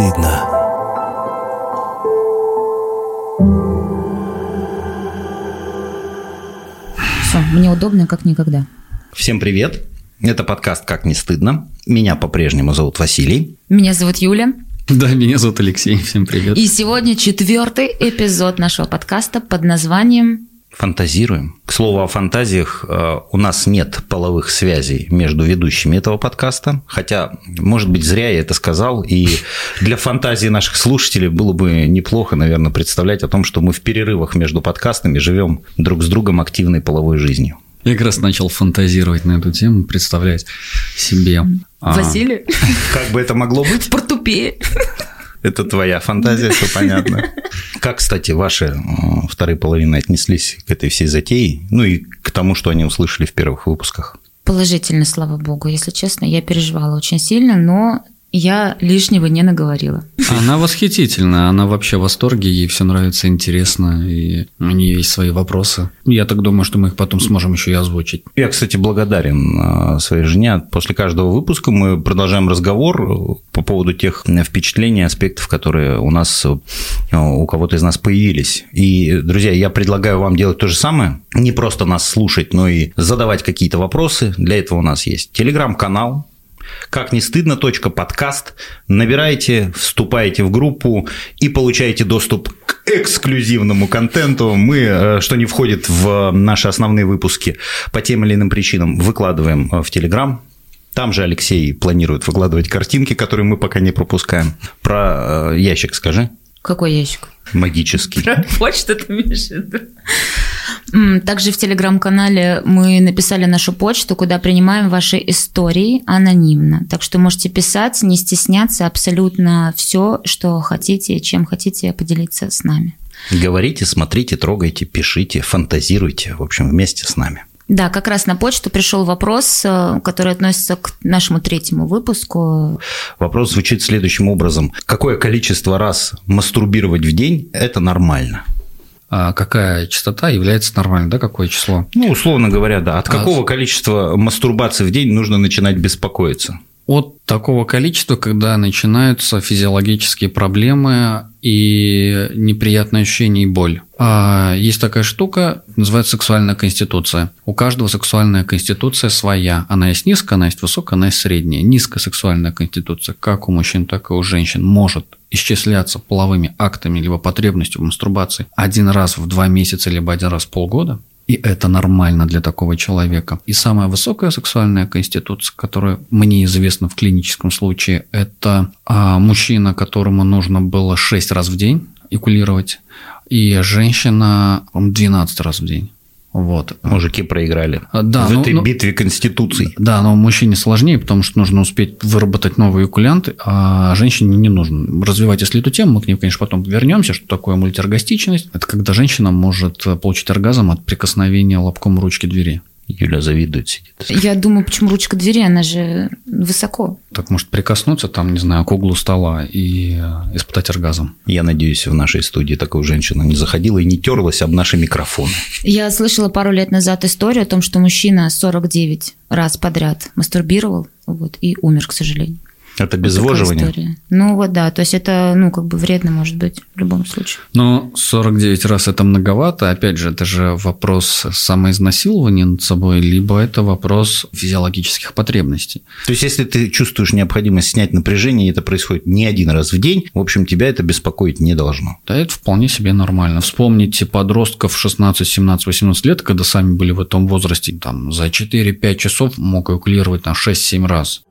стыдно. Все, мне удобно, как никогда. Всем привет. Это подкаст «Как не стыдно». Меня по-прежнему зовут Василий. Меня зовут Юля. Да, меня зовут Алексей. Всем привет. И сегодня четвертый эпизод нашего подкаста под названием Фантазируем. К слову о фантазиях, э, у нас нет половых связей между ведущими этого подкаста, хотя, может быть, зря я это сказал, и для фантазии наших слушателей было бы неплохо, наверное, представлять о том, что мы в перерывах между подкастами живем друг с другом активной половой жизнью. Я как раз начал фантазировать на эту тему, представлять себе. а, Василий Как бы это могло быть? в портупее. Это твоя фантазия, все понятно. Как, кстати, ваши вторые половины отнеслись к этой всей затее, ну и к тому, что они услышали в первых выпусках? Положительно, слава богу. Если честно, я переживала очень сильно, но я лишнего не наговорила. Она восхитительна, она вообще в восторге, ей все нравится, интересно, и у нее есть свои вопросы. Я так думаю, что мы их потом сможем еще и озвучить. Я, кстати, благодарен э, своей жене. После каждого выпуска мы продолжаем разговор э, по поводу тех впечатлений, аспектов, которые у нас, э, у кого-то из нас появились. И, друзья, я предлагаю вам делать то же самое. Не просто нас слушать, но и задавать какие-то вопросы. Для этого у нас есть телеграм-канал, как не стыдно, точка подкаст. Набирайте, вступайте в группу и получаете доступ к эксклюзивному контенту. Мы, э, что не входит в наши основные выпуски по тем или иным причинам, выкладываем э, в Телеграм. Там же Алексей планирует выкладывать картинки, которые мы пока не пропускаем. Про э, ящик скажи. Какой ящик? Магический. Про почту ты имеешь в виду? Также в телеграм-канале мы написали нашу почту, куда принимаем ваши истории анонимно. Так что можете писать, не стесняться абсолютно все, что хотите, чем хотите поделиться с нами. Говорите, смотрите, трогайте, пишите, фантазируйте, в общем, вместе с нами. Да, как раз на почту пришел вопрос, э, который относится к нашему третьему выпуску. Вопрос звучит следующим образом. Какое количество раз мастурбировать в день – это нормально? А какая частота является нормальной, да, какое число? Ну, условно говоря, да. От А- какого количества мастурбаций в день нужно начинать беспокоиться? От такого количества, когда начинаются физиологические проблемы и неприятные ощущения и боль. А, Есть такая штука, называется сексуальная конституция. У каждого сексуальная конституция своя. Она есть низкая, она есть высокая, она есть средняя. Низкая сексуальная конституция, как у мужчин, так и у женщин, может исчисляться половыми актами либо потребностью в мастурбации один раз в два месяца либо один раз в полгода. И это нормально для такого человека. И самая высокая сексуальная конституция, которая мне известна в клиническом случае, это а, мужчина, которому нужно было 6 раз в день экулировать, и женщина по-моему, 12 раз в день. Вот. Мужики проиграли А, да, в ну- этой ну- битве конституций. Да, но мужчине сложнее, потому что нужно успеть выработать новые экулянты, а женщине не нужно. Развивать, если эту тему, мы к ней, конечно, потом вернемся, что такое мультиоргастичность. Это когда женщина может получить оргазм от прикосновения лобком ручки двери. Юля завидует, сидит. Я думаю, почему ручка двери, она же высоко. Так может прикоснуться там, не знаю, к углу стола и э, испытать оргазм. Я надеюсь, в нашей студии такая женщина не заходила и не терлась об наши микрофоны. Я слышала пару лет назад историю о том, что мужчина 49 раз подряд мастурбировал вот, и умер, к сожалению. Это обезвоживание. Ну вот да, то есть это, ну, как бы вредно может быть в любом случае. Но 49 раз это многовато. Опять же, это же вопрос самоизнасилования над собой, либо это вопрос физиологических потребностей. То есть, если ты чувствуешь необходимость снять напряжение, и это происходит не один раз в день, в общем, тебя это беспокоить не должно. Да, это вполне себе нормально. Вспомните подростков 16, 17, 18 лет, когда сами были в этом возрасте, там за 4-5 часов мог эвакулировать на 6-7 раз.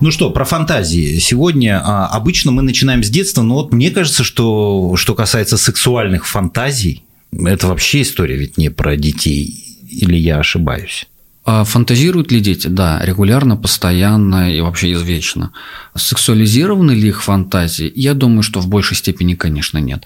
Ну что, про фантазии. Сегодня а, обычно мы начинаем с детства, но вот мне кажется, что что касается сексуальных фантазий, это вообще история ведь не про детей. Или я ошибаюсь? А фантазируют ли дети? Да, регулярно, постоянно и вообще извечно. Сексуализированы ли их фантазии? Я думаю, что в большей степени, конечно, нет.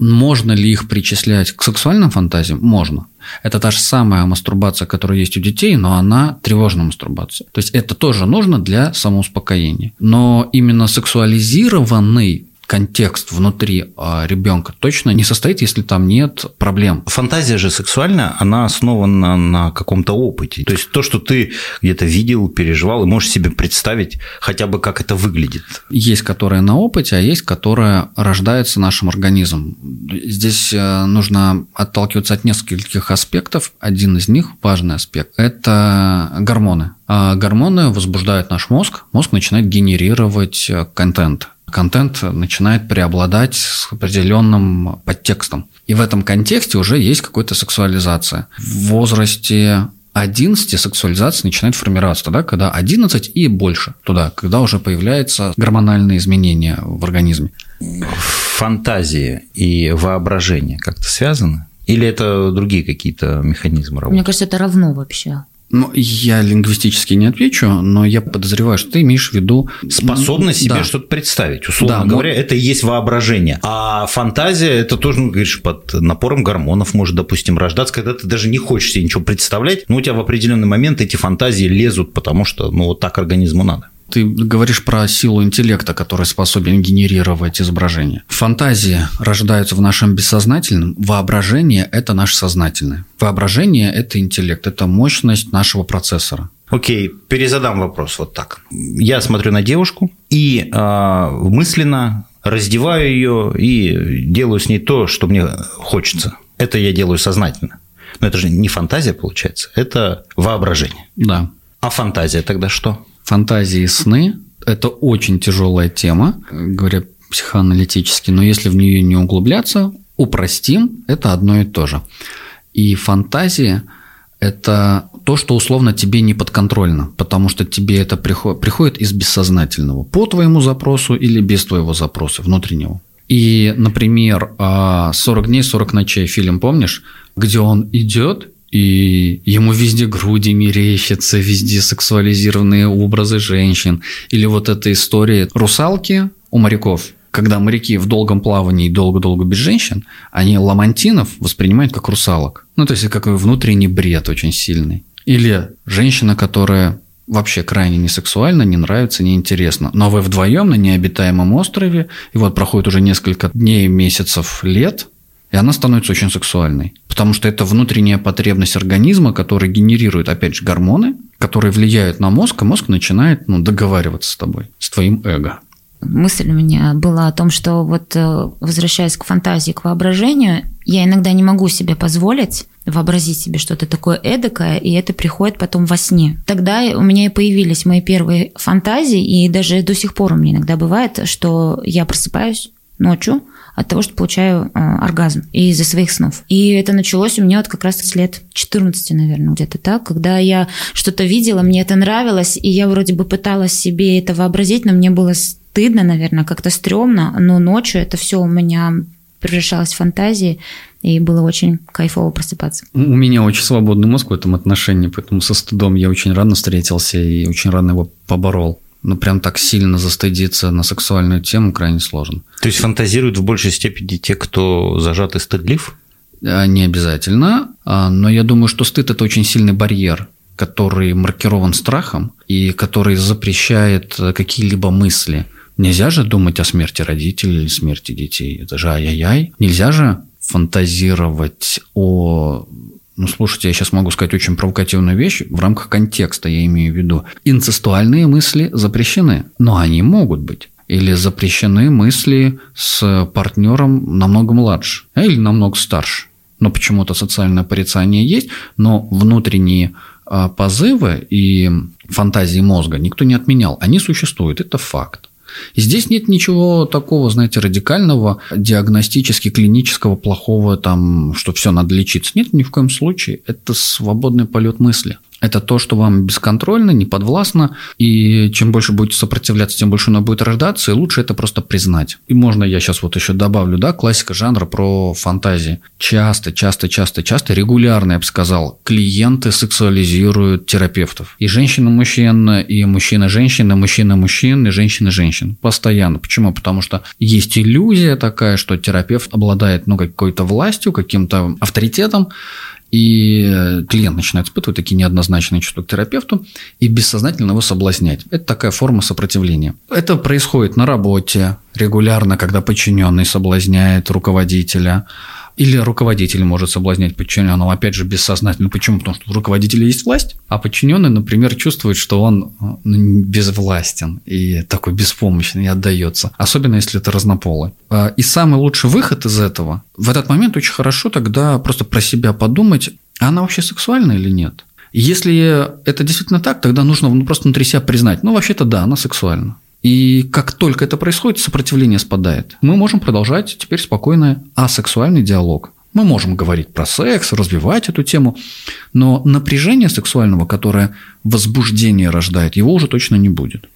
Можно ли их причислять к сексуальным фантазиям? Можно. Это та же самая мастурбация, которая есть у детей, но она тревожная мастурбация. То есть это тоже нужно для самоуспокоения. Но именно сексуализированный контекст внутри а, ребенка точно не состоит, если там нет проблем. Фантазия же сексуальная, она основана на каком-то опыте. То есть то, что ты где-то видел, переживал, и можешь себе представить хотя бы, как это выглядит. Есть, которая на опыте, а есть, которая рождается нашим организмом. Здесь э, нужно отталкиваться от нескольких аспектов. Один из них, важный аспект, это гормоны. А гормоны возбуждают наш мозг, мозг начинает генерировать э, контент контент начинает преобладать с определенным подтекстом. И в этом контексте уже есть какая-то сексуализация. В возрасте 11 сексуализация начинает формироваться тогда, когда 11 и больше туда, когда уже появляются гормональные изменения в организме. Фантазии и воображение как-то связаны? Или это другие какие-то механизмы работы? Мне кажется, это равно вообще. Ну, я лингвистически не отвечу, но я подозреваю, что ты имеешь в виду... Способность себе да. что-то представить. Условно да, говоря, но... это и есть воображение. А фантазия, это тоже, ну, говоришь, под напором гормонов может, допустим, рождаться, когда ты даже не хочешь себе ничего представлять, но у тебя в определенный момент эти фантазии лезут, потому что, ну, вот так организму надо. Ты говоришь про силу интеллекта, который способен генерировать изображения. Фантазии рождаются в нашем бессознательном, воображение – это наше сознательное. Воображение – это интеллект, это мощность нашего процессора. Окей, перезадам вопрос вот так. Я смотрю на девушку и э, мысленно раздеваю ее и делаю с ней то, что мне хочется. Это я делаю сознательно. Но это же не фантазия получается, это воображение. Да. А фантазия тогда что? Фантазии и сны – это очень тяжелая тема, говоря психоаналитически, но если в нее не углубляться, упростим – это одно и то же. И фантазия – это то, что условно тебе не подконтрольно, потому что тебе это приходит, из бессознательного, по твоему запросу или без твоего запроса внутреннего. И, например, 40 а, дней, 40 ночей фильм, помнишь, где он идет и ему везде груди мерещатся, везде сексуализированные образы женщин. Или вот эта история русалки у моряков, когда моряки в долгом плавании долго-долго без женщин, они ламантинов воспринимают как русалок. Ну, то есть, как внутренний бред очень сильный. Или женщина, которая вообще крайне не сексуально, не нравится, не интересно. Но вы вдвоем на необитаемом острове, и вот проходит уже несколько дней, месяцев, лет, и она становится очень сексуальной. Потому что это внутренняя потребность организма, который генерирует, опять же, гормоны, которые влияют на мозг, и мозг начинает ну, договариваться с тобой, с твоим эго. Мысль у меня была о том, что вот э, возвращаясь к фантазии, к воображению, я иногда не могу себе позволить вообразить себе что-то такое эдакое, и это приходит потом во сне. Тогда у меня и появились мои первые фантазии, и даже до сих пор у меня иногда бывает, что я просыпаюсь ночью, от того, что получаю э, оргазм из-за своих снов. И это началось у меня вот как раз с лет 14, наверное, где-то так, когда я что-то видела, мне это нравилось, и я вроде бы пыталась себе это вообразить, но мне было стыдно, наверное, как-то стрёмно, но ночью это все у меня превращалось в фантазии, и было очень кайфово просыпаться. У меня очень свободный мозг в этом отношении, поэтому со стыдом я очень рано встретился и очень рано его поборол ну, прям так сильно застыдиться на сексуальную тему крайне сложно. То есть фантазируют в большей степени те, кто зажат и стыдлив? А, не обязательно, а, но я думаю, что стыд – это очень сильный барьер, который маркирован страхом и который запрещает какие-либо мысли. Нельзя же думать о смерти родителей или смерти детей. Это же ай-яй-яй. Нельзя же фантазировать о ну, слушайте, я сейчас могу сказать очень провокативную вещь в рамках контекста, я имею в виду. Инцестуальные мысли запрещены, но они могут быть. Или запрещены мысли с партнером намного младше а, или намного старше. Но почему-то социальное порицание есть, но внутренние а, позывы и фантазии мозга никто не отменял. Они существуют, это факт. Здесь нет ничего такого, знаете, радикального, диагностически клинического, плохого, там, что все надо лечиться. Нет, ни в коем случае. Это свободный полет мысли. Это то, что вам бесконтрольно, не подвластно, и чем больше будете сопротивляться, тем больше оно будет рождаться, и лучше это просто признать. И можно я сейчас вот еще добавлю, да, классика жанра про фантазии. Часто, часто, часто, часто, регулярно, я бы сказал, клиенты сексуализируют терапевтов. И женщина-мужчина, и мужчина-женщина, мужчина-мужчин, и женщина-женщин. Постоянно. Почему? Потому что есть иллюзия такая, что терапевт обладает, ну, какой-то властью, каким-то авторитетом, и клиент начинает испытывать такие неоднозначные чувства к терапевту и бессознательно его соблазнять. Это такая форма сопротивления. Это происходит на работе регулярно, когда подчиненный соблазняет руководителя, или руководитель может соблазнять подчиненного, опять же, бессознательно. Почему? Потому что у руководителя есть власть, а подчиненный, например, чувствует, что он ну, безвластен и такой беспомощный, и отдается. Особенно, если это разнополый. А, и самый лучший выход из этого, в этот момент очень хорошо тогда просто про себя подумать, а она вообще сексуальна или нет? Если это действительно так, тогда нужно ну, просто внутри себя признать, ну, вообще-то да, она сексуальна. И как только это происходит, сопротивление спадает. Мы можем продолжать теперь спокойно асексуальный диалог. Мы можем говорить про секс, развивать эту тему, но напряжение сексуального, которое возбуждение рождает, его уже точно не будет.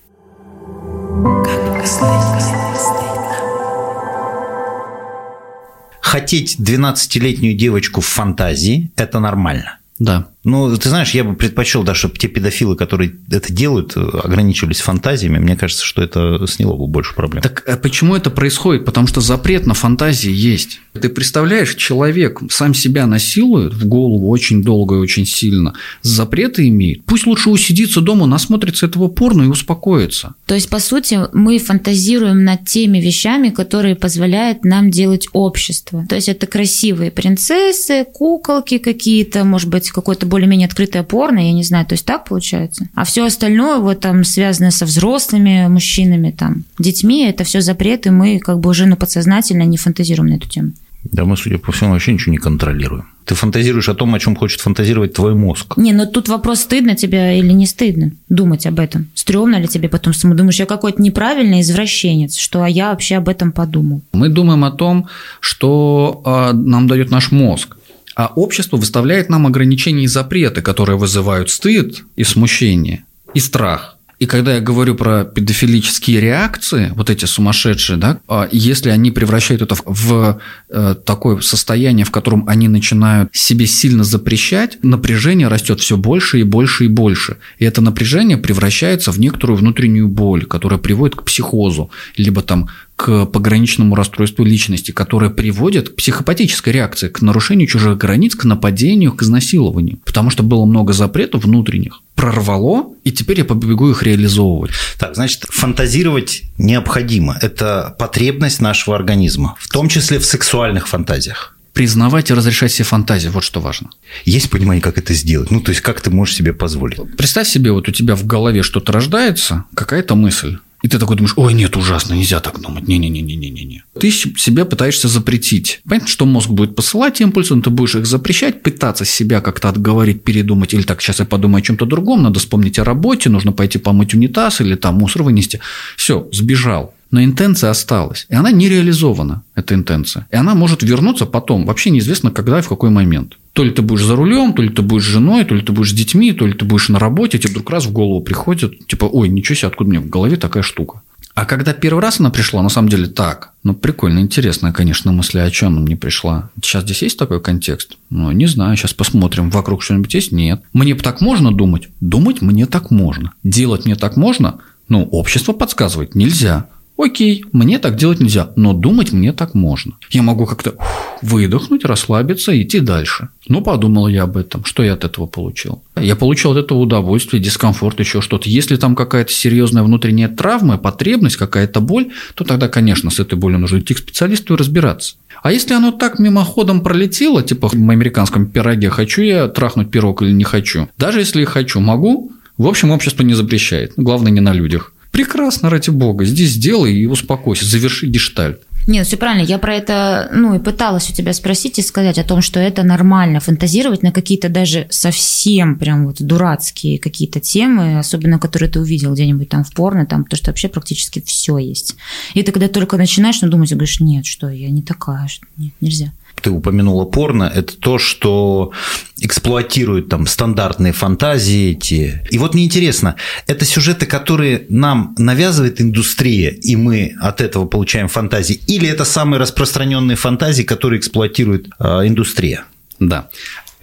Хотеть 12-летнюю девочку в фантазии – это нормально. Да. Ну, ты знаешь, я бы предпочел, да, чтобы те педофилы, которые это делают, ограничивались фантазиями. Мне кажется, что это сняло бы больше проблем. Так а почему это происходит? Потому что запрет на фантазии есть. Ты представляешь, человек сам себя насилует в голову очень долго и очень сильно, запреты имеет. Пусть лучше усидится дома, насмотрится этого порно и успокоится. То есть, по сути, мы фантазируем над теми вещами, которые позволяют нам делать общество. То есть, это красивые принцессы, куколки какие-то, может быть, какой-то более-менее открытое порно, я не знаю, то есть так получается. А все остальное вот там связано со взрослыми мужчинами, там, детьми, это все запреты, мы как бы уже ну, подсознательно не фантазируем на эту тему. Да мы, судя по всему, вообще ничего не контролируем. Ты фантазируешь о том, о чем хочет фантазировать твой мозг. Не, но тут вопрос, стыдно тебе или не стыдно думать об этом. Стремно ли тебе потом самому думаешь, я какой-то неправильный извращенец, что а я вообще об этом подумал. Мы думаем о том, что э, нам дает наш мозг. А общество выставляет нам ограничения и запреты, которые вызывают стыд и смущение, и страх. И когда я говорю про педофилические реакции, вот эти сумасшедшие, да, а если они превращают это в э, такое состояние, в котором они начинают себе сильно запрещать, напряжение растет все больше и больше и больше. И это напряжение превращается в некоторую внутреннюю боль, которая приводит к психозу, либо там к пограничному расстройству личности, которое приводит к психопатической реакции, к нарушению чужих границ, к нападению, к изнасилованию. Потому что было много запретов внутренних. Прорвало, и теперь я побегу их реализовывать. Так, значит, фантазировать необходимо. Это потребность нашего организма, в том числе в сексуальных фантазиях признавать и разрешать себе фантазии, вот что важно. Есть понимание, как это сделать? Ну, то есть, как ты можешь себе позволить? Представь себе, вот у тебя в голове что-то рождается, какая-то мысль. И ты такой думаешь, ой, нет, ужасно, нельзя так думать, не-не-не-не-не-не. Ты себе пытаешься запретить. Понятно, что мозг будет посылать импульсы, но ты будешь их запрещать, пытаться себя как-то отговорить, передумать, или так, сейчас я подумаю о чем-то другом, надо вспомнить о работе, нужно пойти помыть унитаз или там мусор вынести. Все, сбежал. Но интенция осталась, и она не реализована, эта интенция. И она может вернуться потом, вообще неизвестно когда и в какой момент. То ли ты будешь за рулем, то ли ты будешь женой, то ли ты будешь с детьми, то ли ты будешь на работе, тебе вдруг раз в голову приходит, типа, ой, ничего себе, откуда мне в голове такая штука. А когда первый раз она пришла, на самом деле так. Ну, прикольно, интересная, конечно, мысль, о чем она мне пришла. Сейчас здесь есть такой контекст? Ну, не знаю, сейчас посмотрим. Вокруг что-нибудь есть? Нет. Мне так можно думать? Думать мне так можно. Делать мне так можно? Ну, общество подсказывает, нельзя. Окей, мне так делать нельзя, но думать мне так можно. Я могу как-то выдохнуть, расслабиться и идти дальше. Ну, подумал я об этом, что я от этого получил. Я получил от этого удовольствие, дискомфорт, еще что-то. Если там какая-то серьезная внутренняя травма, потребность, какая-то боль, то тогда, конечно, с этой болью нужно идти к специалисту и разбираться. А если оно так мимоходом пролетело, типа в американском пироге, хочу я трахнуть пирог или не хочу, даже если хочу, могу, в общем, общество не запрещает. Главное, не на людях. Прекрасно, ради бога. Здесь сделай и успокойся, заверши гештальт. Нет, все правильно. Я про это, ну, и пыталась у тебя спросить и сказать о том, что это нормально фантазировать на какие-то даже совсем прям вот дурацкие какие-то темы, особенно которые ты увидел где-нибудь там в порно, там, потому что вообще практически все есть. И ты когда только начинаешь ну, думать, говоришь, нет, что я не такая, что нет, нельзя ты упомянула порно, это то, что эксплуатирует там стандартные фантазии эти. И вот мне интересно, это сюжеты, которые нам навязывает индустрия, и мы от этого получаем фантазии, или это самые распространенные фантазии, которые эксплуатирует э, индустрия? Да.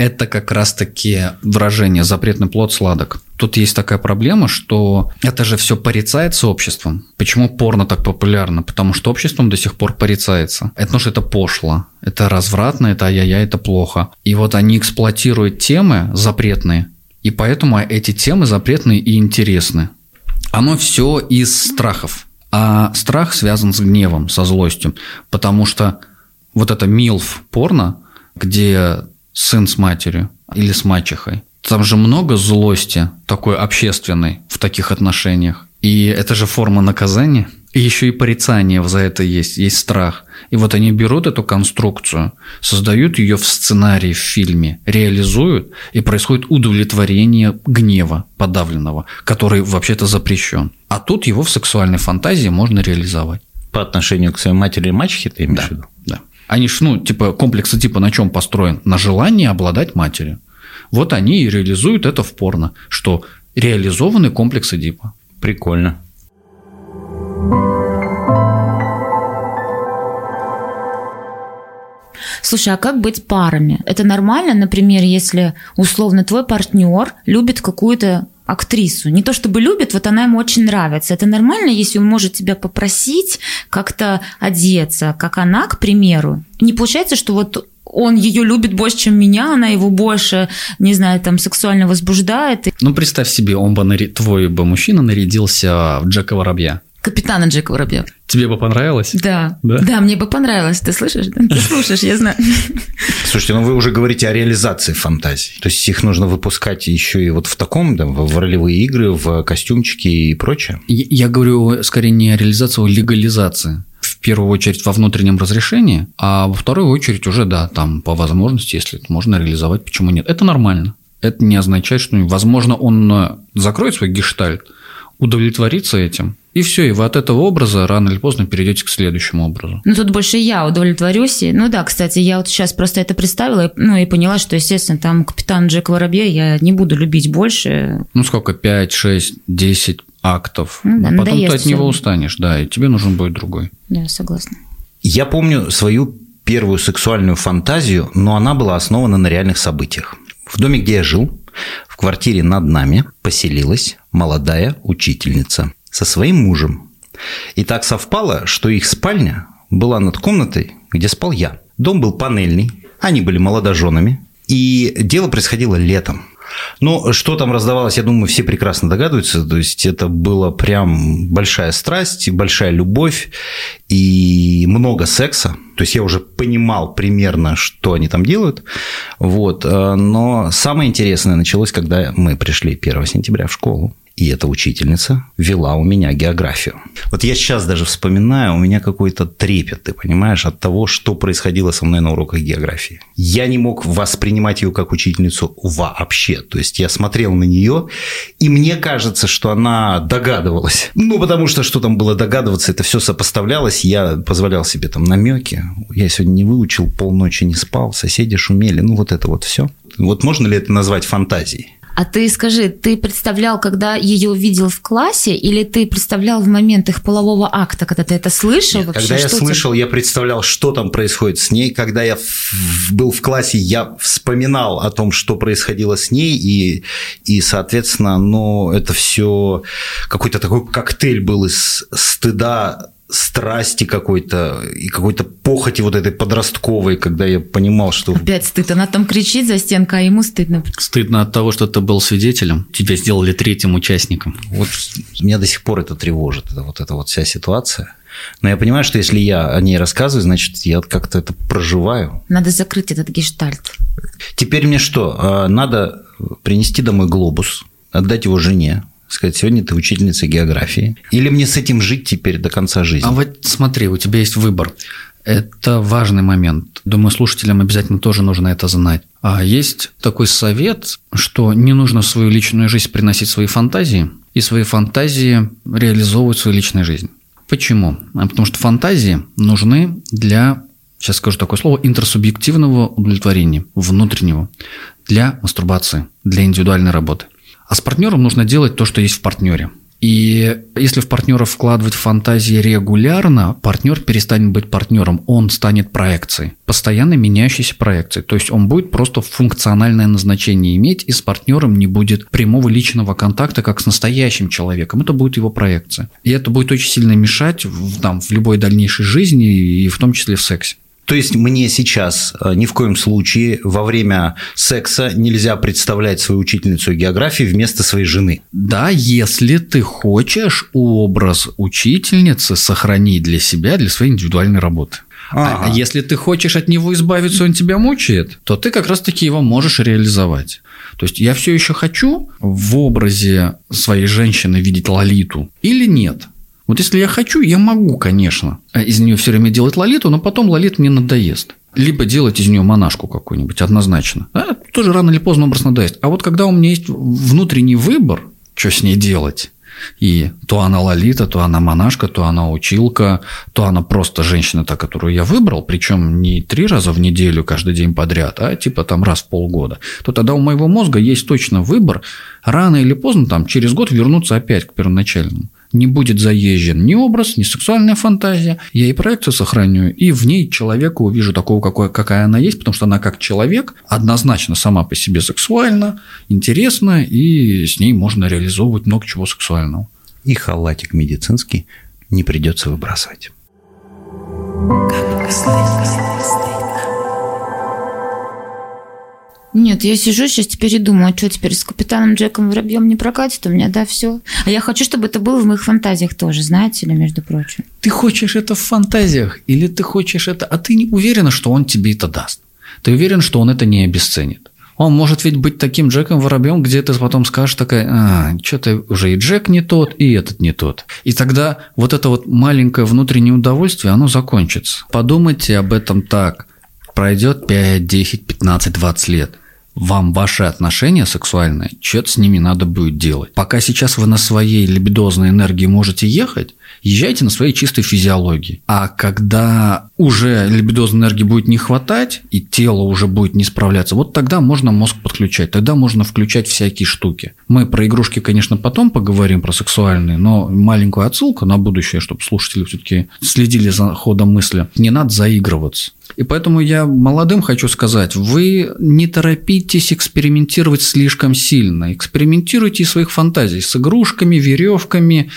Это как раз-таки выражение «запретный плод сладок». Тут есть такая проблема, что это же все порицается обществом. Почему порно так популярно? Потому что обществом до сих пор порицается. Это потому что это пошло, это развратно, это ай-яй-яй, это плохо. И вот они эксплуатируют темы запретные, и поэтому эти темы запретные и интересны. Оно все из страхов. А страх связан с гневом, со злостью. Потому что вот это милф порно, где сын с матерью или с мачехой. Там же много злости такой общественной в таких отношениях. И это же форма наказания. И еще и порицание за это есть, есть страх. И вот они берут эту конструкцию, создают ее в сценарии, в фильме, реализуют, и происходит удовлетворение гнева подавленного, который вообще-то запрещен. А тут его в сексуальной фантазии можно реализовать. По отношению к своей матери и мачехе ты имеешь да, в виду? Да. Они ж, ну, типа, комплексы типа на чем построен? На желании обладать матерью. Вот они и реализуют это в порно, что реализованы комплексы Дипа. Прикольно. Слушай, а как быть парами? Это нормально, например, если условно твой партнер любит какую-то актрису. Не то чтобы любит, вот она ему очень нравится. Это нормально, если он может тебя попросить как-то одеться, как она, к примеру. Не получается, что вот он ее любит больше, чем меня, она его больше, не знаю, там, сексуально возбуждает. Ну, представь себе, он бы, нари... твой бы мужчина нарядился в Джека Воробья. Капитана Джека Воробья. Тебе бы понравилось? Да. да. Да, мне бы понравилось. Ты слышишь? Ты слушаешь, я знаю. Слушайте, ну вы уже говорите о реализации фантазий. То есть их нужно выпускать еще и вот в таком, да, в ролевые игры, в костюмчики и прочее? Я говорю скорее не о реализации, а о легализации в первую очередь во внутреннем разрешении, а во вторую очередь уже, да, там по возможности, если это можно реализовать, почему нет. Это нормально. Это не означает, что, возможно, он закроет свой гештальт, удовлетвориться этим, и все, и вы от этого образа рано или поздно перейдете к следующему образу. Ну, тут больше я удовлетворюсь. Ну да, кстати, я вот сейчас просто это представила, ну и поняла, что, естественно, там капитан Джек Воробья я не буду любить больше. Ну, сколько? 5, 6, 10 актов. Ну, да, Потом ты от него устанешь, да, и тебе нужен будет другой. Да, согласна. Я помню свою первую сексуальную фантазию, но она была основана на реальных событиях. В доме, где я жил, в квартире над нами поселилась молодая учительница со своим мужем. И так совпало, что их спальня была над комнатой, где спал я. Дом был панельный, они были молодоженами, и дело происходило летом. Но что там раздавалось, я думаю, все прекрасно догадываются. То есть это была прям большая страсть, большая любовь и много секса. То есть я уже понимал примерно, что они там делают. Вот. Но самое интересное началось, когда мы пришли 1 сентября в школу. И эта учительница вела у меня географию. Вот я сейчас даже вспоминаю, у меня какой-то трепет, ты понимаешь, от того, что происходило со мной на уроках географии. Я не мог воспринимать ее как учительницу вообще. То есть я смотрел на нее, и мне кажется, что она догадывалась. Ну, потому что что там было догадываться, это все сопоставлялось. Я позволял себе там намеки. Я сегодня не выучил, полночи не спал, соседи шумели. Ну, вот это вот все. Вот можно ли это назвать фантазией? А ты скажи, ты представлял, когда ее увидел в классе, или ты представлял в момент их полового акта, когда ты это слышал? Нет, вообще, когда я слышал, тебе... я представлял, что там происходит с ней. Когда я был в классе, я вспоминал о том, что происходило с ней, и, и соответственно, ну, это все какой-то такой коктейль был из стыда страсти какой-то и какой-то похоти вот этой подростковой, когда я понимал, что... Опять стыд. Она там кричит за стенкой, а ему стыдно. Стыдно от того, что ты был свидетелем. Тебя сделали третьим участником. Вот меня до сих пор это тревожит, это вот эта вот вся ситуация. Но я понимаю, что если я о ней рассказываю, значит, я как-то это проживаю. Надо закрыть этот гештальт. Теперь мне что? А, надо принести домой глобус, отдать его жене, сказать, сегодня ты учительница географии. Или мне с этим жить теперь до конца жизни? А вот смотри, у тебя есть выбор. Это важный момент. Думаю, слушателям обязательно тоже нужно это знать. А есть такой совет, что не нужно в свою личную жизнь приносить свои фантазии, и свои фантазии реализовывать в свою личную жизнь. Почему? А потому что фантазии нужны для, сейчас скажу такое слово, интерсубъективного удовлетворения, внутреннего, для мастурбации, для индивидуальной работы. А с партнером нужно делать то, что есть в партнере. И если в партнера вкладывать фантазии регулярно, партнер перестанет быть партнером, он станет проекцией, постоянно меняющейся проекцией. То есть он будет просто функциональное назначение иметь, и с партнером не будет прямого личного контакта, как с настоящим человеком. Это будет его проекция. И это будет очень сильно мешать в, там, в любой дальнейшей жизни, и в том числе в сексе. То есть мне сейчас э, ни в коем случае во время секса нельзя представлять свою учительницу географии вместо своей жены. Да, если ты хочешь образ учительницы сохранить для себя, для своей индивидуальной работы. А, а если ты хочешь от него избавиться, он тебя мучает, то ты как раз-таки его можешь реализовать. То есть я все еще хочу в образе своей женщины видеть Лолиту или нет? Вот если я хочу, я могу, конечно, э, из нее все время делать лолиту, но потом лолит мне надоест. Либо делать из нее монашку какую-нибудь, однозначно. А, тоже рано или поздно образ надоест. А вот когда у меня есть внутренний выбор, что с ней делать, и то она лолита, то она монашка, то она училка, то она просто женщина, та, которую я выбрал, причем не три раза в неделю каждый день подряд, а типа там раз в полгода, то тогда у моего мозга есть точно выбор рано или поздно, там, через год вернуться опять к первоначальному не будет заезжен ни образ, ни сексуальная фантазия. Я и проекцию сохраню, и в ней человека увижу такого, какой, какая она есть, потому что она как человек однозначно сама по себе сексуальна, интересна, и с ней можно реализовывать много чего сексуального. И халатик медицинский не придется выбрасывать. Нет, я сижу сейчас теперь и думаю, а что теперь с капитаном Джеком Воробьем не прокатит у меня, да, все. А я хочу, чтобы это было в моих фантазиях тоже, знаете ли, между прочим. Ты хочешь это в фантазиях, или ты хочешь это, а ты не уверена, что он тебе это даст. Ты уверен, что он это не обесценит. Он может ведь быть таким Джеком Воробьем, где ты потом скажешь такая, а, что-то уже и Джек не тот, и этот не тот. И тогда вот это вот маленькое внутреннее удовольствие, оно закончится. Подумайте об этом так. Пройдет 5, 10, 15, 20 лет вам ваши отношения сексуальные, что-то с ними надо будет делать. Пока сейчас вы на своей либидозной энергии можете ехать, езжайте на своей чистой физиологии. А когда уже либидозной энергии будет не хватать, и тело уже будет не справляться, вот тогда можно мозг подключать, тогда можно включать всякие штуки. Мы про игрушки, конечно, потом поговорим, про сексуальные, но маленькую отсылку на будущее, чтобы слушатели все-таки следили за ходом мысли. Не надо заигрываться. И поэтому я молодым хочу сказать, вы не торопитесь экспериментировать слишком сильно. Экспериментируйте из своих фантазий с игрушками, веревками,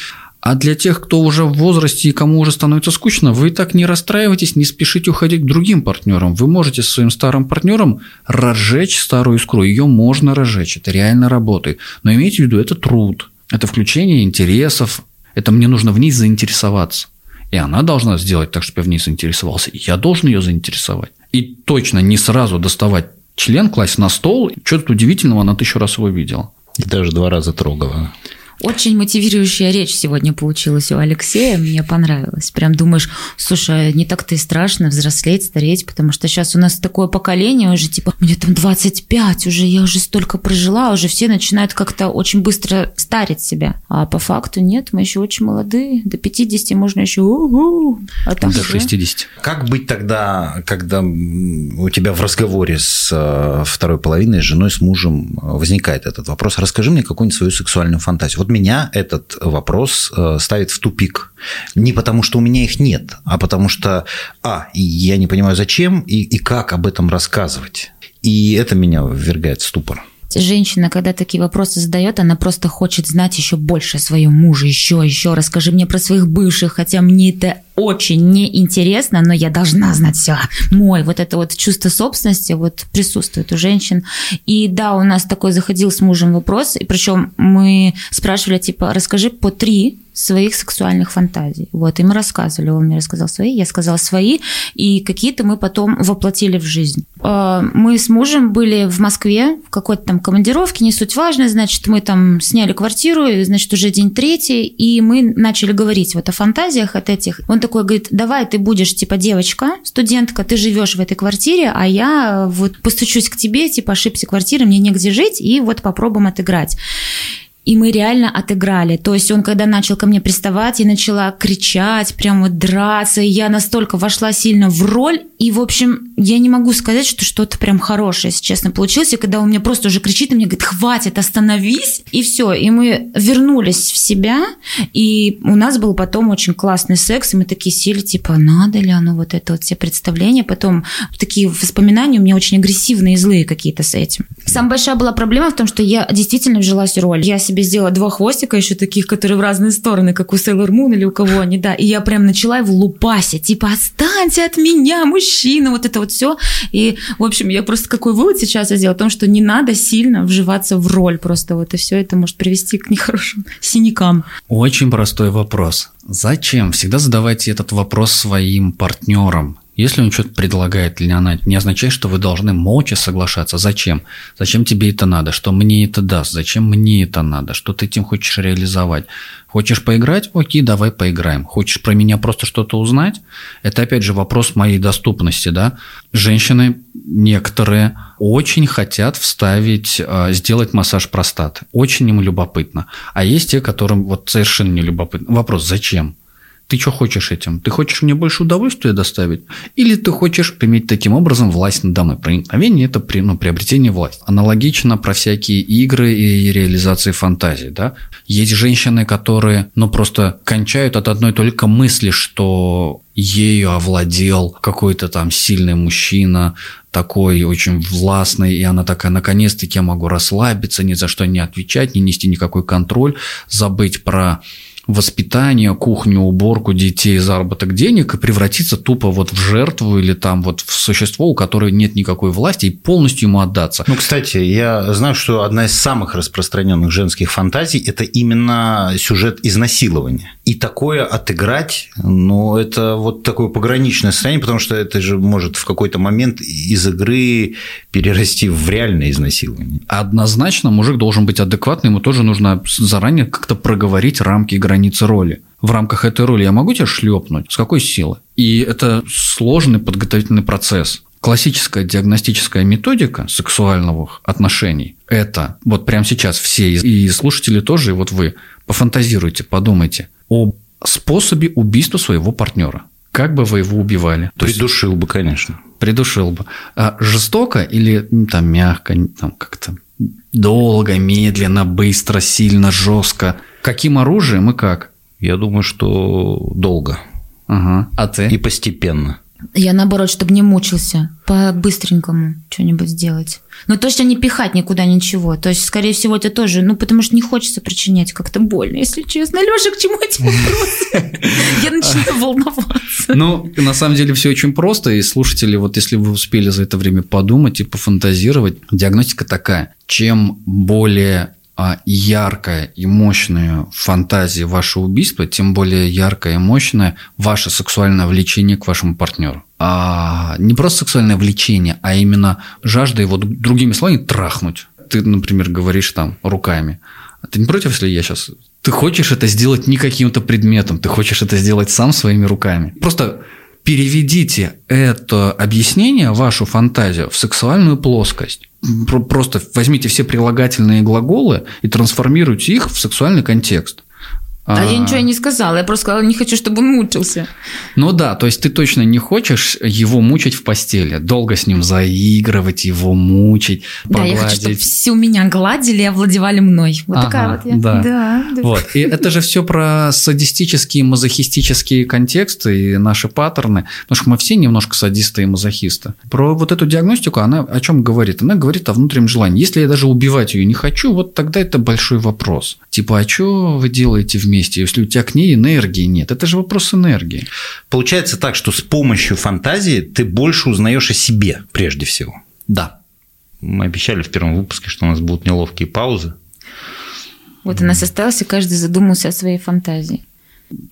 а для тех, кто уже в возрасте и кому уже становится скучно, вы так не расстраивайтесь, не спешите уходить к другим партнерам. Вы можете со своим старым партнером разжечь старую искру. Ее можно разжечь, это реально работает. Но имейте в виду, это труд, это включение интересов, это мне нужно в ней заинтересоваться. И она должна сделать так, чтобы я в ней заинтересовался. И я должен ее заинтересовать. И точно не сразу доставать член, класть на стол. Что-то удивительного, она тысячу раз его видела. И даже два раза трогала. Очень мотивирующая речь сегодня получилась у Алексея, мне понравилось. Прям думаешь, слушай, не так-то и страшно взрослеть, стареть, потому что сейчас у нас такое поколение уже, типа, мне там 25 уже, я уже столько прожила, уже все начинают как-то очень быстро старить себя. А по факту нет, мы еще очень молодые, до 50 можно еще у-у, а там до уже... 60. Как быть тогда, когда у тебя в разговоре с э, второй половиной, с женой, с мужем возникает этот вопрос? Расскажи мне какую-нибудь свою сексуальную фантазию. Вот меня этот вопрос э, ставит в тупик. Не потому, что у меня их нет, а потому что, а, я не понимаю, зачем и, и как об этом рассказывать. И это меня ввергает в ступор женщина, когда такие вопросы задает, она просто хочет знать еще больше о своем муже, еще, еще, расскажи мне про своих бывших, хотя мне это очень неинтересно, но я должна знать все. Мой, вот это вот чувство собственности вот присутствует у женщин. И да, у нас такой заходил с мужем вопрос, и причем мы спрашивали, типа, расскажи по три своих сексуальных фантазий. Вот, и мы рассказывали, он мне рассказал свои, я сказала свои, и какие-то мы потом воплотили в жизнь. А, мы с мужем были в Москве в какой-то там командировке, не суть важно, значит, мы там сняли квартиру, значит, уже день третий, и мы начали говорить вот о фантазиях от этих. Он такой говорит, давай ты будешь, типа, девочка, студентка, ты живешь в этой квартире, а я вот постучусь к тебе, типа, ошибся квартира, мне негде жить, и вот попробуем отыграть. И мы реально отыграли. То есть он, когда начал ко мне приставать, я начала кричать, прям вот драться. И я настолько вошла сильно в роль, И, в общем, я не могу сказать, что что-то прям хорошее, если честно, получилось. И когда он мне просто уже кричит и мне говорит, хватит, остановись. И все. И мы вернулись в себя. И у нас был потом очень классный секс. И мы такие сели, типа, надо ли оно вот это вот все представления. Потом такие воспоминания у меня очень агрессивные и злые какие-то с этим. Самая большая была проблема в том, что я действительно вжилась в роль. Я себе сделала два хвостика еще таких, которые в разные стороны, как у Сейлор Мун или у кого они, да. И я прям начала его лупасить. Типа, отстаньте от меня, мужчина, вот это вот все. И, в общем, я просто какой вывод сейчас я сделала? О том, что не надо сильно вживаться в роль. Просто вот и все это может привести к нехорошим синякам. Очень простой вопрос. Зачем? Всегда задавайте этот вопрос своим партнерам. Если он что-то предлагает или она, не означает, что вы должны молча соглашаться. Зачем? Зачем тебе это надо? Что мне это даст? Зачем мне это надо? Что ты этим хочешь реализовать? Хочешь поиграть? Окей, давай поиграем. Хочешь про меня просто что-то узнать? Это опять же вопрос моей доступности, да? Женщины некоторые очень хотят вставить, а, сделать массаж простаты. Очень им любопытно. А есть те, которым вот совершенно не любопытно. Вопрос, зачем? Ты что хочешь этим? Ты хочешь мне больше удовольствия доставить? Или ты хочешь иметь таким образом власть надо мной? Проникновение – это при, ну, приобретение власти. Аналогично про всякие игры и реализации фантазий. Да? Есть женщины, которые ну, просто кончают от одной только мысли, что ею овладел какой-то там сильный мужчина, такой очень властный, и она такая, наконец-таки я могу расслабиться, ни за что не отвечать, не нести никакой контроль, забыть про воспитание, кухню, уборку детей, заработок денег и превратиться тупо вот в жертву или там вот в существо, у которого нет никакой власти, и полностью ему отдаться. Ну, кстати, я знаю, что одна из самых распространенных женских фантазий – это именно сюжет изнасилования. И такое отыграть, ну, это вот такое пограничное состояние, потому что это же может в какой-то момент из игры перерасти в реальное изнасилование. Однозначно мужик должен быть адекватный, ему тоже нужно заранее как-то проговорить рамки игры границы роли. В рамках этой роли я могу тебя шлепнуть? С какой силы? И это сложный подготовительный процесс. Классическая диагностическая методика сексуальных отношений – это вот прямо сейчас все, и слушатели тоже, и вот вы, пофантазируйте, подумайте о способе убийства своего партнера. Как бы вы его убивали? То Придушил есть, бы, конечно. Придушил бы. А жестоко или ну, там мягко, там как-то долго, медленно, быстро, сильно, жестко – Каким оружием и как? Я думаю, что долго. Ага. А ты? И постепенно. Я наоборот, чтобы не мучился, по-быстренькому что-нибудь сделать. Но точно не пихать никуда ничего. То есть, скорее всего, это тоже, ну, потому что не хочется причинять как-то больно, если честно. Леша, к чему эти вопросы? Я начинаю волноваться. Ну, на самом деле все очень просто, и слушатели, вот если вы успели за это время подумать и пофантазировать, диагностика такая. Чем более а яркая и мощная фантазия вашего убийства, тем более яркое и мощное ваше сексуальное влечение к вашему партнеру. А не просто сексуальное влечение, а именно жажда его другими словами трахнуть. Ты, например, говоришь там руками. А ты не против, если я сейчас... Ты хочешь это сделать не каким-то предметом, ты хочешь это сделать сам своими руками. Просто переведите это объяснение, вашу фантазию, в сексуальную плоскость. Просто возьмите все прилагательные глаголы и трансформируйте их в сексуальный контекст. А, а я ничего не сказала, я просто сказала, не хочу, чтобы он мучился. Ну да, то есть ты точно не хочешь его мучить в постели, долго с ним заигрывать, его мучить, погладить. Да, я хочу, чтобы всю меня гладили и овладевали мной. Вот ага, такая вот я. Да. Да, да. Вот. И это же все про садистические, мазохистические контексты и наши паттерны, потому что мы все немножко садисты и мазохисты. Про вот эту диагностику она о чем говорит? Она говорит о внутреннем желании. Если я даже убивать ее не хочу, вот тогда это большой вопрос. Типа, а что вы делаете вместе? Вместе, если у тебя к ней энергии нет. Это же вопрос энергии. Получается так, что с помощью фантазии ты больше узнаешь о себе прежде всего. Да. Мы обещали в первом выпуске, что у нас будут неловкие паузы. Вот она состоялась, и каждый задумался о своей фантазии.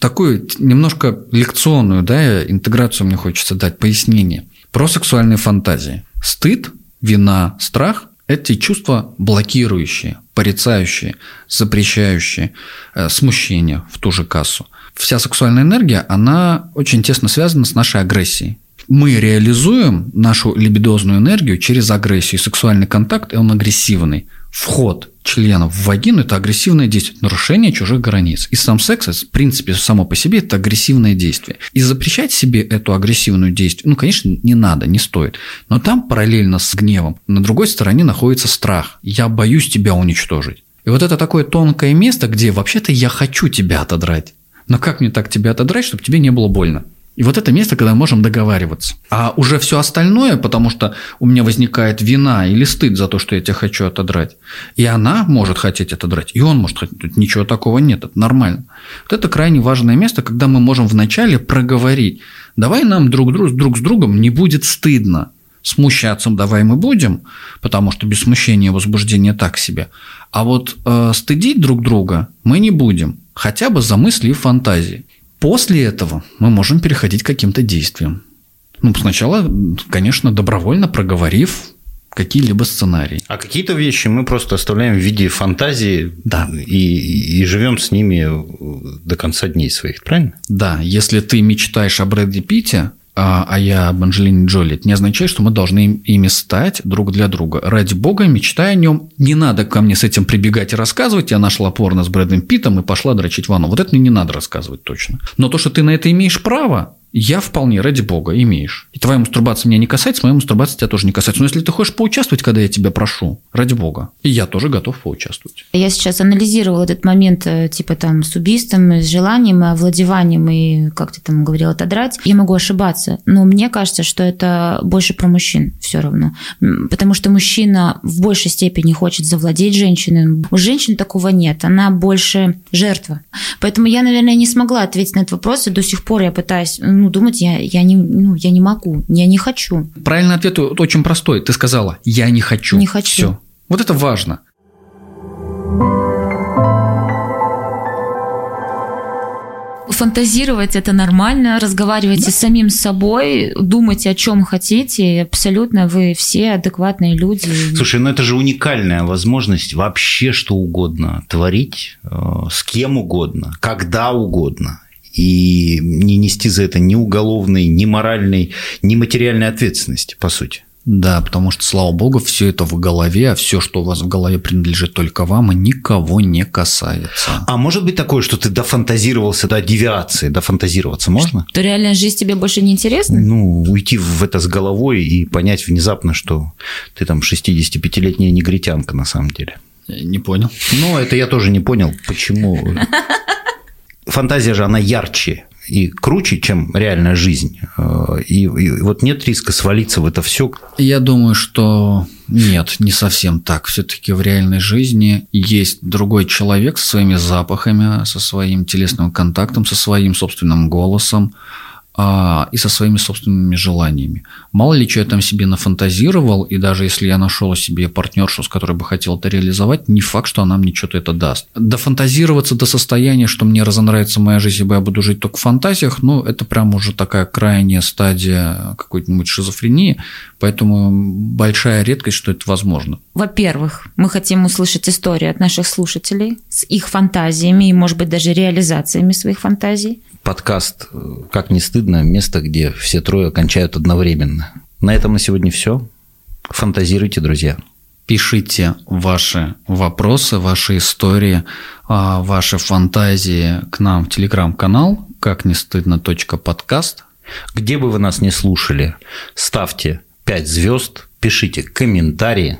Такую немножко лекционную да, интеграцию мне хочется дать, пояснение. Про сексуальные фантазии. Стыд, вина, страх эти чувства блокирующие, порицающие, запрещающие, э, смущение в ту же кассу. Вся сексуальная энергия, она очень тесно связана с нашей агрессией. Мы реализуем нашу либидозную энергию через агрессию. Сексуальный контакт, и он агрессивный. Вход членов в вагину – это агрессивное действие, нарушение чужих границ. И сам секс, в принципе, само по себе – это агрессивное действие. И запрещать себе эту агрессивную действие, ну, конечно, не надо, не стоит. Но там параллельно с гневом на другой стороне находится страх. Я боюсь тебя уничтожить. И вот это такое тонкое место, где вообще-то я хочу тебя отодрать. Но как мне так тебя отодрать, чтобы тебе не было больно? И вот это место, когда мы можем договариваться. А уже все остальное, потому что у меня возникает вина или стыд за то, что я тебя хочу отодрать. И она может хотеть отодрать, и он может хотеть. Тут ничего такого нет, это нормально. Вот это крайне важное место, когда мы можем вначале проговорить. Давай нам друг, друг, друг с другом не будет стыдно. Смущаться давай мы будем, потому что без смущения и возбуждения так себе. А вот э, стыдить друг друга мы не будем, хотя бы за мысли и фантазии. После этого мы можем переходить к каким-то действиям. Ну, сначала, конечно, добровольно проговорив какие-либо сценарии. А какие-то вещи мы просто оставляем в виде фантазии да. и, и живем с ними до конца дней своих, правильно? Да, если ты мечтаешь о Брэдли Питте, а, а я об Анджелине Джоли, это не означает, что мы должны ими стать друг для друга. Ради бога, мечтай о нем. Не надо ко мне с этим прибегать и рассказывать. Я нашла порно с Брэдом Питом и пошла дрочить ванну. Вот это мне не надо рассказывать точно. Но то, что ты на это имеешь право, я вполне, ради бога, имеешь. И твоя мастурбация меня не касается, моя мастурбация тебя тоже не касается. Но если ты хочешь поучаствовать, когда я тебя прошу, ради бога, и я тоже готов поучаствовать. Я сейчас анализировала этот момент, э, типа там с убийством, с желанием, овладеванием и, как ты там говорил, отодрать. Я могу ошибаться, но мне кажется, что это больше про мужчин все равно. Потому что мужчина в большей степени хочет завладеть женщиной. У женщин такого нет, она больше жертва. Поэтому я, наверное, не смогла ответить на этот вопрос, и до сих пор я пытаюсь ну, думать я, я, не, ну, я не могу, я не хочу. Правильный ответ очень простой. Ты сказала, я не хочу. Не хочу. Все. Вот это важно. фантазировать это нормально, разговаривайте да. с самим собой, думайте о чем хотите, абсолютно вы все адекватные люди. Слушай, ну это же уникальная возможность вообще что угодно творить, э, с кем угодно, когда угодно и не нести за это ни уголовной, ни моральной, ни материальной ответственности, по сути. Да, потому что, слава богу, все это в голове, а все, что у вас в голове принадлежит только вам, и никого не касается. А может быть такое, что ты дофантазировался до девиации, дофантазироваться можно? То реальная жизнь тебе больше не интересна? Ну, уйти в это с головой и понять внезапно, что ты там 65-летняя негритянка на самом деле. Не понял. Ну, это я тоже не понял, почему фантазия же, она ярче и круче, чем реальная жизнь. Э, и, и вот нет риска свалиться в это все. Я думаю, что нет, не совсем так. Все-таки в реальной жизни есть другой человек со своими запахами, со своим телесным контактом, со своим собственным голосом, а, и со своими собственными желаниями. Мало ли, что я там себе нафантазировал, и даже если я нашел себе партнершу, с которой бы хотел это реализовать, не факт, что она мне что-то это даст. Дофантазироваться до состояния, что мне разонравится моя жизнь, ибо я буду жить только в фантазиях, ну, это прям уже такая крайняя стадия какой-нибудь шизофрении, поэтому большая редкость, что это возможно. Во-первых, мы хотим услышать истории от наших слушателей с их фантазиями и, может быть, даже реализациями своих фантазий подкаст «Как не стыдно» – место, где все трое кончают одновременно. На этом на сегодня все. Фантазируйте, друзья. Пишите ваши вопросы, ваши истории, а, ваши фантазии к нам в телеграм-канал «Как не стыдно. подкаст». Где бы вы нас не слушали, ставьте 5 звезд, пишите комментарии,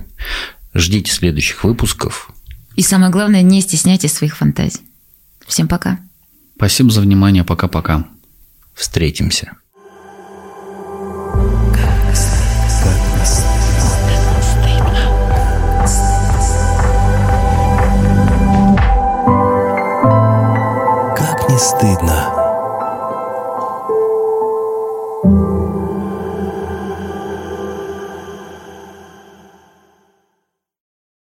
ждите следующих выпусков. И самое главное, не стесняйтесь своих фантазий. Всем пока. Спасибо за внимание. Пока-пока. Встретимся. Как не стыдно.